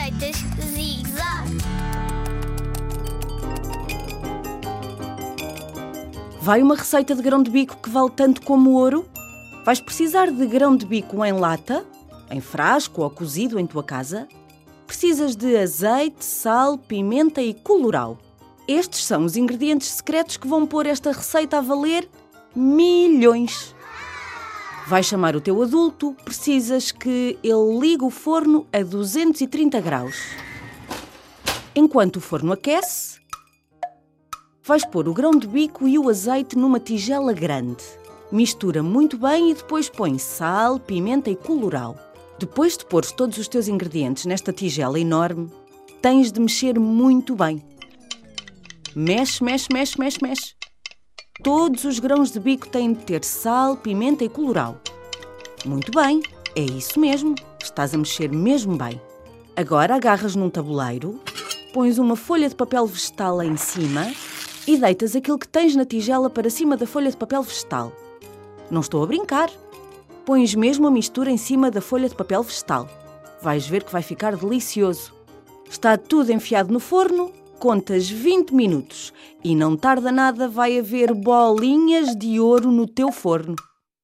receitas Zig-Zag. Vai uma receita de grão de bico que vale tanto como ouro? Vais precisar de grão de bico em lata, em frasco ou cozido em tua casa. Precisas de azeite, sal, pimenta e colorau. Estes são os ingredientes secretos que vão pôr esta receita a valer milhões. Vais chamar o teu adulto, precisas que ele ligue o forno a 230 graus. Enquanto o forno aquece, vais pôr o grão de bico e o azeite numa tigela grande. Mistura muito bem e depois põe sal, pimenta e colorau. Depois de pôres todos os teus ingredientes nesta tigela enorme, tens de mexer muito bem. Mexe, mexe, mexe, mexe, mexe. Todos os grãos de bico têm de ter sal, pimenta e colorau. Muito bem, é isso mesmo. Estás a mexer mesmo bem. Agora agarras num tabuleiro, pões uma folha de papel vegetal em cima e deitas aquilo que tens na tigela para cima da folha de papel vegetal. Não estou a brincar. Pões mesmo a mistura em cima da folha de papel vegetal. Vais ver que vai ficar delicioso. Está tudo enfiado no forno contas 20 minutos e não tarda nada vai haver bolinhas de ouro no teu forno.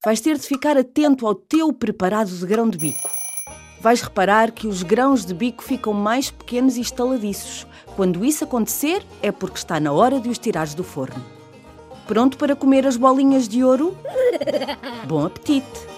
Vais ter de ficar atento ao teu preparado de grão de bico. Vais reparar que os grãos de bico ficam mais pequenos e estaladiços. Quando isso acontecer, é porque está na hora de os tirares do forno. Pronto para comer as bolinhas de ouro? Bom apetite!